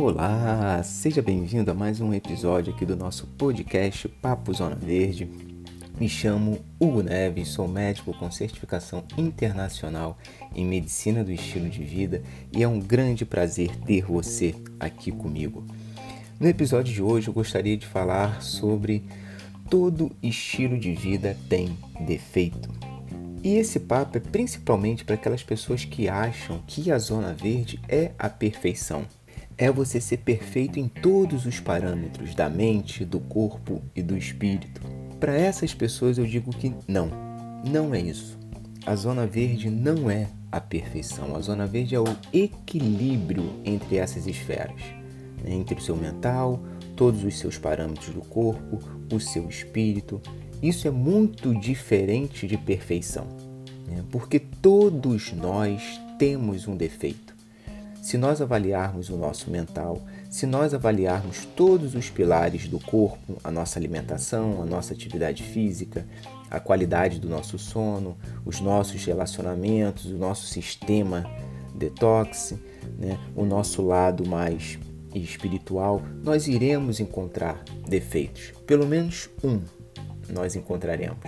Olá, seja bem-vindo a mais um episódio aqui do nosso podcast Papo Zona Verde. Me chamo Hugo Neves, sou médico com certificação internacional em medicina do estilo de vida e é um grande prazer ter você aqui comigo. No episódio de hoje eu gostaria de falar sobre todo estilo de vida tem defeito. E esse papo é principalmente para aquelas pessoas que acham que a zona verde é a perfeição. É você ser perfeito em todos os parâmetros da mente, do corpo e do espírito. Para essas pessoas eu digo que não, não é isso. A zona verde não é a perfeição. A zona verde é o equilíbrio entre essas esferas, entre o seu mental, todos os seus parâmetros do corpo, o seu espírito isso é muito diferente de perfeição, né? porque todos nós temos um defeito. Se nós avaliarmos o nosso mental, se nós avaliarmos todos os pilares do corpo, a nossa alimentação, a nossa atividade física, a qualidade do nosso sono, os nossos relacionamentos, o nosso sistema detox, né? o nosso lado mais espiritual, nós iremos encontrar defeitos, pelo menos um nós encontraremos.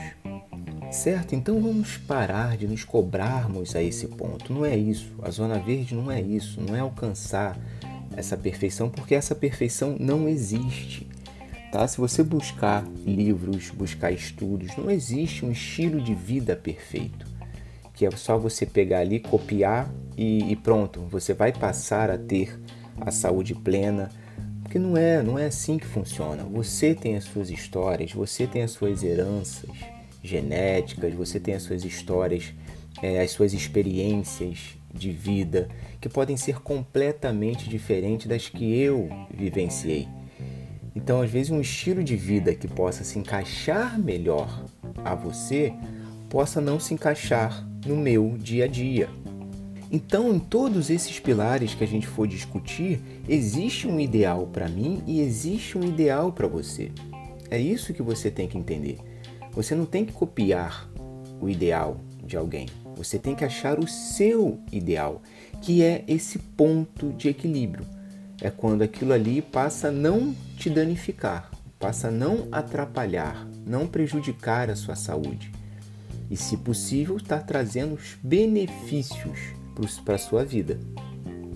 Certo? Então vamos parar de nos cobrarmos a esse ponto. Não é isso. A zona verde não é isso. Não é alcançar essa perfeição, porque essa perfeição não existe. Tá? Se você buscar livros, buscar estudos, não existe um estilo de vida perfeito. Que é só você pegar ali, copiar e, e pronto. Você vai passar a ter a saúde plena, porque não é, não é assim que funciona. Você tem as suas histórias, você tem as suas heranças genéticas, você tem as suas histórias, é, as suas experiências de vida que podem ser completamente diferentes das que eu vivenciei. Então, às vezes, um estilo de vida que possa se encaixar melhor a você possa não se encaixar no meu dia a dia. Então, em todos esses pilares que a gente for discutir, existe um ideal para mim e existe um ideal para você. É isso que você tem que entender. Você não tem que copiar o ideal de alguém. Você tem que achar o seu ideal, que é esse ponto de equilíbrio. É quando aquilo ali passa a não te danificar, passa a não atrapalhar, não prejudicar a sua saúde. E, se possível, estar tá trazendo os benefícios para a sua vida.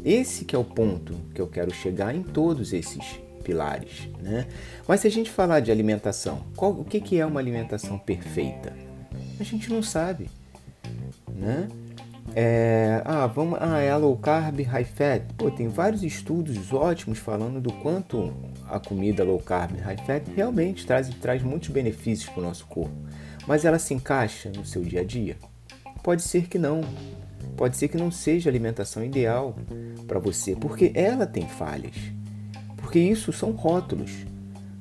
Esse que é o ponto que eu quero chegar em todos esses pilares, né? Mas se a gente falar de alimentação, qual, o que, que é uma alimentação perfeita? A gente não sabe, né? É, ah, vamos, ah, é low carb, high fat. Pô, tem vários estudos ótimos falando do quanto a comida low carb, high fat realmente traz, traz muitos benefícios para o nosso corpo. Mas ela se encaixa no seu dia a dia? Pode ser que não. Pode ser que não seja a alimentação ideal para você, porque ela tem falhas. Porque isso são rótulos.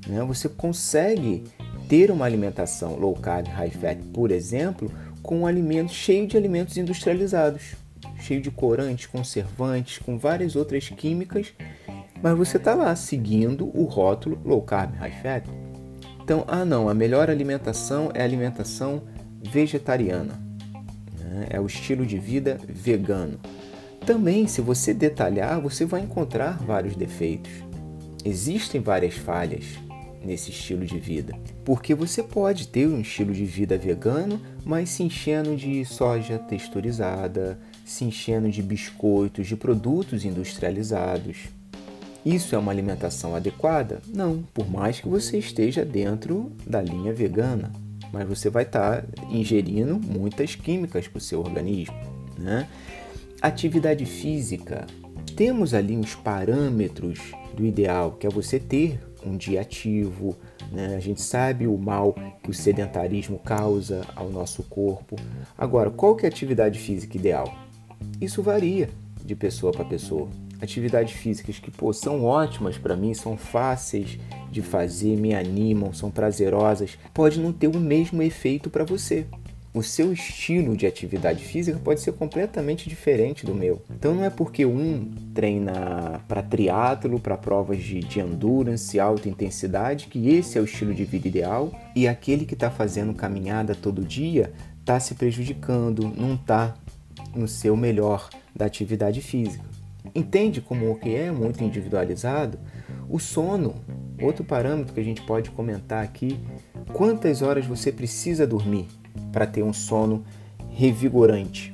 Né? Você consegue ter uma alimentação low carb, high fat, por exemplo, com um alimento cheio de alimentos industrializados, cheio de corantes, conservantes, com várias outras químicas, mas você está lá seguindo o rótulo low carb, high fat. Então, ah não, a melhor alimentação é a alimentação vegetariana né? é o estilo de vida vegano. Também, se você detalhar, você vai encontrar vários defeitos. Existem várias falhas nesse estilo de vida, porque você pode ter um estilo de vida vegano, mas se enchendo de soja texturizada, se enchendo de biscoitos, de produtos industrializados. Isso é uma alimentação adequada? Não, por mais que você esteja dentro da linha vegana mas você vai estar tá ingerindo muitas químicas para o seu organismo. Né? Atividade física. Temos ali uns parâmetros do ideal, que é você ter um dia ativo. Né? A gente sabe o mal que o sedentarismo causa ao nosso corpo. Agora, qual que é a atividade física ideal? Isso varia de pessoa para pessoa atividades físicas que pô, são ótimas para mim, são fáceis de fazer, me animam, são prazerosas, pode não ter o mesmo efeito para você. O seu estilo de atividade física pode ser completamente diferente do meu. Então não é porque um treina para triatlo, para provas de, de endurance, alta intensidade, que esse é o estilo de vida ideal e aquele que está fazendo caminhada todo dia está se prejudicando, não está no seu melhor da atividade física. entende como o que é muito individualizado? O sono, outro parâmetro que a gente pode comentar aqui, quantas horas você precisa dormir para ter um sono revigorante,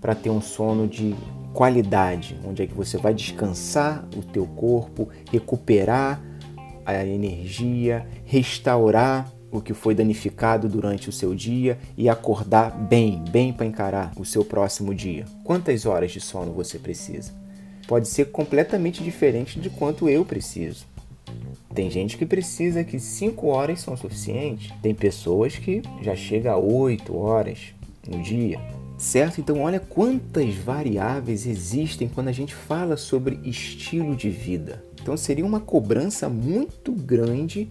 para ter um sono de qualidade, onde é que você vai descansar o teu corpo, recuperar a energia, restaurar o que foi danificado durante o seu dia e acordar bem, bem para encarar o seu próximo dia. Quantas horas de sono você precisa? Pode ser completamente diferente de quanto eu preciso. Tem gente que precisa que 5 horas são suficientes. Tem pessoas que já chega a 8 horas no dia. Certo? Então olha quantas variáveis existem quando a gente fala sobre estilo de vida. Então seria uma cobrança muito grande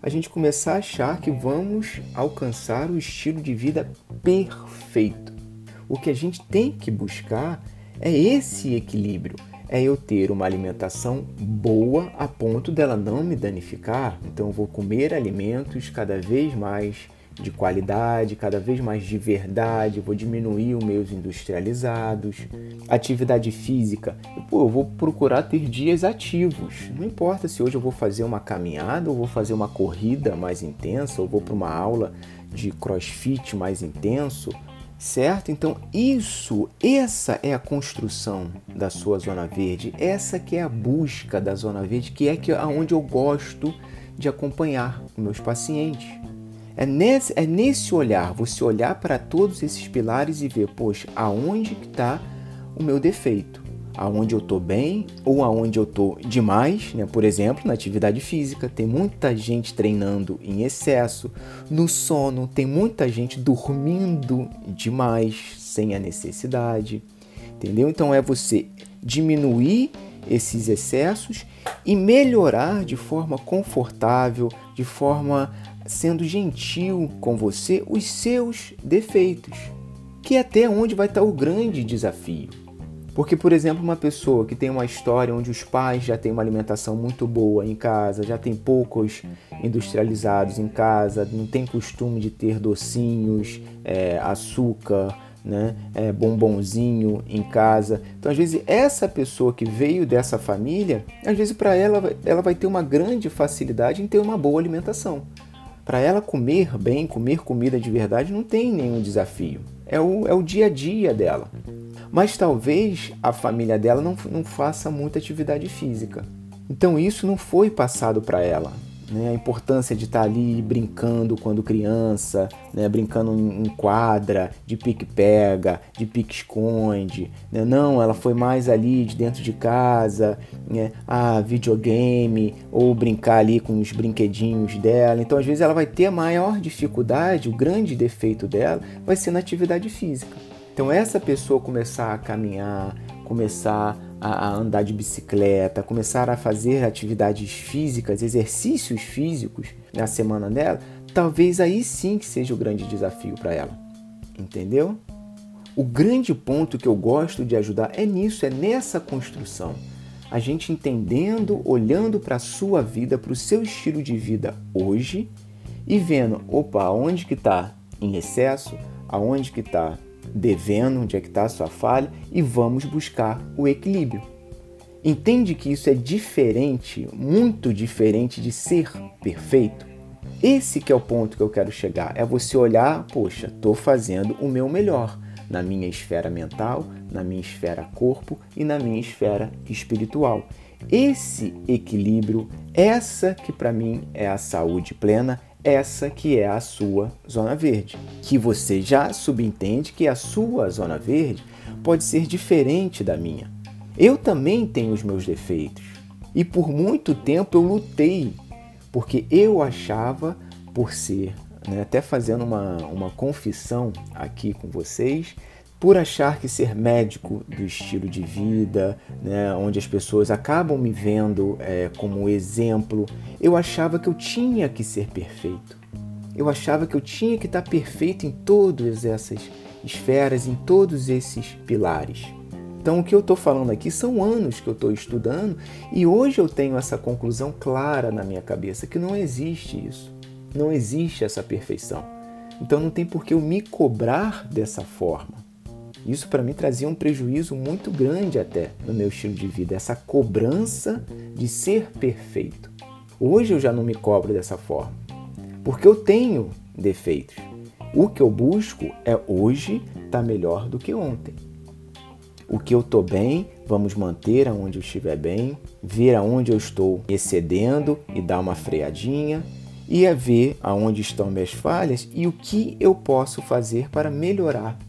a gente começar a achar que vamos alcançar o estilo de vida perfeito. O que a gente tem que buscar é esse equilíbrio. É eu ter uma alimentação boa a ponto dela não me danificar. Então eu vou comer alimentos cada vez mais de qualidade, cada vez mais de verdade, vou diminuir os meus industrializados. Atividade física, pô, eu vou procurar ter dias ativos. Não importa se hoje eu vou fazer uma caminhada, ou vou fazer uma corrida mais intensa, ou vou para uma aula de crossfit mais intenso, certo? Então, isso, essa é a construção da sua zona verde, essa que é a busca da zona verde, que é que aonde eu gosto de acompanhar meus pacientes. É nesse, é nesse olhar, você olhar para todos esses pilares e ver, poxa, aonde está o meu defeito? Aonde eu estou bem ou aonde eu estou demais, né? Por exemplo, na atividade física, tem muita gente treinando em excesso, no sono, tem muita gente dormindo demais sem a necessidade, entendeu? Então é você diminuir esses excessos e melhorar de forma confortável, de forma sendo gentil com você os seus defeitos, que é até onde vai estar o grande desafio. Porque, por exemplo, uma pessoa que tem uma história onde os pais já têm uma alimentação muito boa em casa, já tem poucos industrializados em casa, não tem costume de ter docinhos, é, açúcar, né, é, bombonzinho em casa. Então, às vezes, essa pessoa que veio dessa família, às vezes, para ela, ela vai ter uma grande facilidade em ter uma boa alimentação. Para ela comer bem, comer comida de verdade, não tem nenhum desafio. É o, é o dia a dia dela. Mas talvez a família dela não, não faça muita atividade física. Então isso não foi passado para ela né? a importância de estar ali brincando quando criança, né? brincando em quadra, de pique-pega, de pique-esconde. Né? Não, ela foi mais ali de dentro de casa, né? videogame, ou brincar ali com os brinquedinhos dela. Então, às vezes, ela vai ter a maior dificuldade, o grande defeito dela vai ser na atividade física. Então, essa pessoa começar a caminhar, começar a, andar de bicicleta, começar a fazer atividades físicas, exercícios físicos na semana dela, talvez aí sim que seja o grande desafio para ela. Entendeu? O grande ponto que eu gosto de ajudar é nisso, é nessa construção. A gente entendendo, olhando para a sua vida, para o seu estilo de vida hoje e vendo, opa, onde que está em excesso, aonde que está devendo, onde é que está a sua falha e vamos buscar o equilíbrio. Entende que isso é diferente, muito diferente de ser perfeito? Esse que é o ponto que eu quero chegar, é você olhar, poxa, estou fazendo o meu melhor na minha esfera mental, na minha esfera corpo e na minha esfera espiritual. Esse equilíbrio, essa que para mim é a saúde plena, essa que é a sua zona verde, que você já subentende que a sua zona verde pode ser diferente da minha. Eu também tenho os meus defeitos e por muito tempo eu lutei porque eu achava, por ser, né, até fazendo uma, uma confissão aqui com vocês, por achar que ser médico do estilo de vida, né, onde as pessoas acabam me vendo é, como exemplo, eu achava que eu tinha que ser perfeito. Eu achava que eu tinha que estar perfeito em todas essas esferas, em todos esses pilares. Então, o que eu estou falando aqui são anos que eu estou estudando e hoje eu tenho essa conclusão clara na minha cabeça que não existe isso. Não existe essa perfeição. Então, não tem por que eu me cobrar dessa forma Isso para mim trazia um prejuízo muito grande até no meu estilo de vida, essa cobrança de ser perfeito. Hoje eu já não me cobro dessa forma, porque eu tenho defeitos. O que eu busco é hoje estar tá melhor do que ontem. O que eu estou bem, vamos manter aonde eu estiver bem, ver aonde eu estou excedendo e dar uma freadinha, e a ver aonde estão minhas falhas e o que eu posso fazer para melhorar.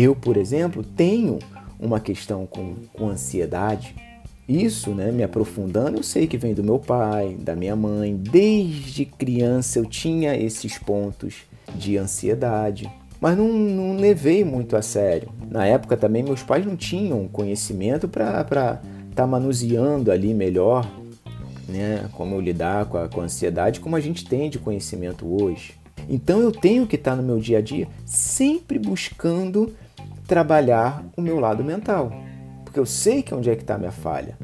Eu, por exemplo, tenho uma questão com, com ansiedade. Isso, né, me aprofundando, eu sei que vem do meu pai, da minha mãe. Desde criança eu tinha esses pontos de ansiedade, mas não, não levei muito a sério. Na época também meus pais não tinham conhecimento para estar tá manuseando ali melhor né, como lidar com a, com a ansiedade, como a gente tem de conhecimento hoje. Então eu tenho que estar no meu dia a dia sempre buscando trabalhar o meu lado mental, porque eu sei que é onde é que está a minha falha.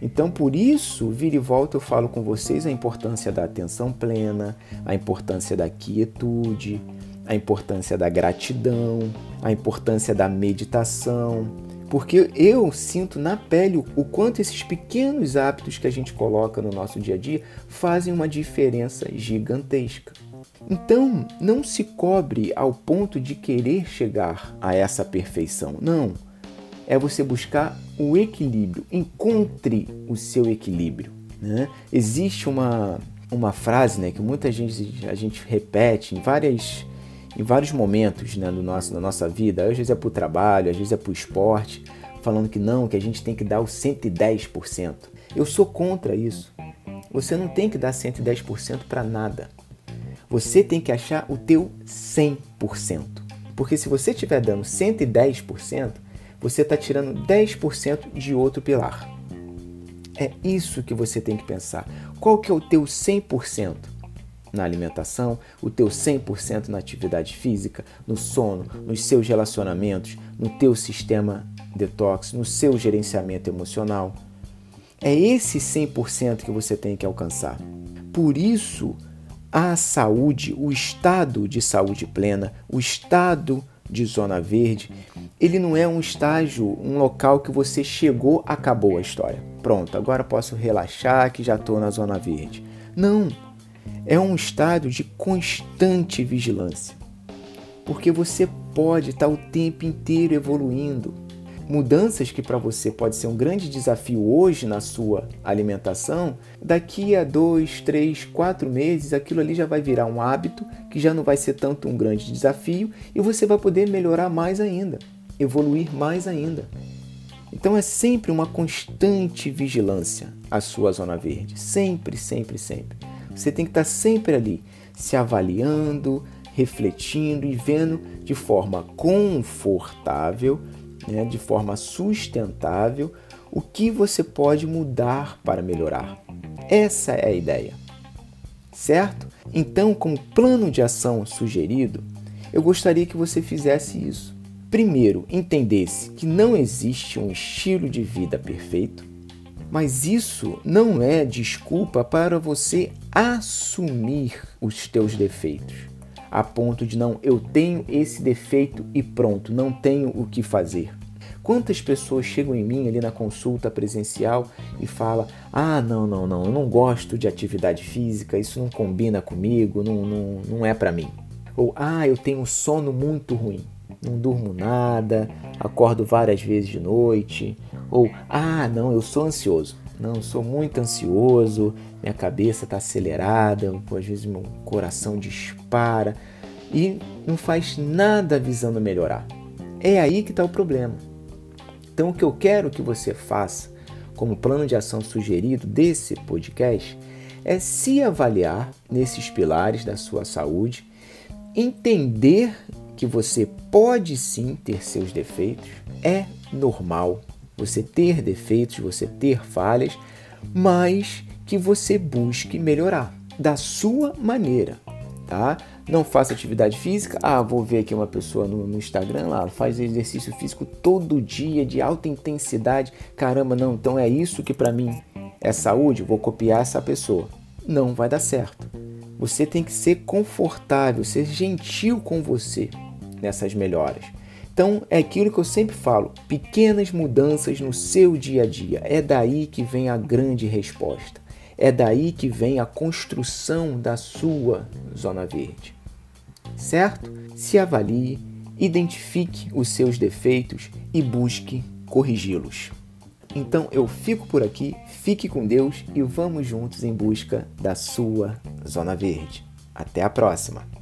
Então, por isso, vira e volta eu falo com vocês a importância da atenção plena, a importância da quietude, a importância da gratidão, a importância da meditação, porque eu sinto na pele o quanto esses pequenos hábitos que a gente coloca no nosso dia a dia fazem uma diferença gigantesca. Então, não se cobre ao ponto de querer chegar a essa perfeição. Não. É você buscar o equilíbrio. Encontre o seu equilíbrio. Né? Existe uma, uma frase né, que muita gente a gente repete em várias em vários momentos né, do nosso, da nossa vida, às vezes é para o trabalho, às vezes é para o esporte, falando que não, que a gente tem que dar o 110%. Eu sou contra isso. Você não tem que dar 110% para nada. Você tem que achar o teu 100%. Porque se você estiver dando 110%, você está tirando 10% de outro pilar. É isso que você tem que pensar. Qual que é o teu 100%? na alimentação, o teu 100% na atividade física, no sono, nos seus relacionamentos, no teu sistema detox, no seu gerenciamento emocional. É esse 100% que você tem que alcançar. Por isso, a saúde, o estado de saúde plena, o estado de zona verde, ele não é um estágio, um local que você chegou, acabou a história. Pronto, agora posso relaxar que já estou na zona verde. Não, é um estado de constante vigilância, porque você pode estar o tempo inteiro evoluindo. Mudanças que para você pode ser um grande desafio hoje na sua alimentação, daqui a dois, três, quatro meses, aquilo ali já vai virar um hábito que já não vai ser tanto um grande desafio e você vai poder melhorar mais ainda, evoluir mais ainda. Então é sempre uma constante vigilância a sua zona verde, sempre, sempre, sempre. Você tem que estar sempre ali, se avaliando, refletindo e vendo de forma confortável, né, de forma sustentável, o que você pode mudar para melhorar. Essa é a ideia. Certo? Então, como plano de ação sugerido, eu gostaria que você fizesse isso. Primeiro, entendesse que não existe um estilo de vida perfeito, mas isso não é desculpa para você assumir os teus defeitos, a ponto de não, eu tenho esse defeito e pronto, não tenho o que fazer. Quantas pessoas chegam em mim ali na consulta presencial e falam: Ah, não, não, não, eu não gosto de atividade física, isso não combina comigo, não, não, não é para mim. Ou Ah, eu tenho sono muito ruim, não durmo nada, acordo várias vezes de noite, ou, ah, não, eu sou ansioso. Não, sou muito ansioso, minha cabeça está acelerada, às vezes meu coração dispara e não faz nada visando melhorar. É aí que está o problema. Então, o que eu quero que você faça, como plano de ação sugerido desse podcast, é se avaliar nesses pilares da sua saúde, entender que você pode sim ter seus defeitos, é normal, você ter defeitos, você ter falhas, mas que você busque melhorar da sua maneira, tá? Não faça atividade física. Ah, vou ver aqui uma pessoa no, no Instagram lá, faz exercício físico todo dia de alta intensidade. Caramba, não, então é isso que para mim é saúde, vou copiar essa pessoa. Não vai dar certo. Você tem que ser confortável, ser gentil com você nessas melhoras. Então é aquilo que eu sempre falo: pequenas mudanças no seu dia a dia. É daí que vem a grande resposta. É daí que vem a construção da sua zona verde. Certo? Se avalie, identifique os seus defeitos e busque corrigi-los. Então eu fico por aqui, fique com Deus e vamos juntos em busca da sua zona verde. Até a próxima!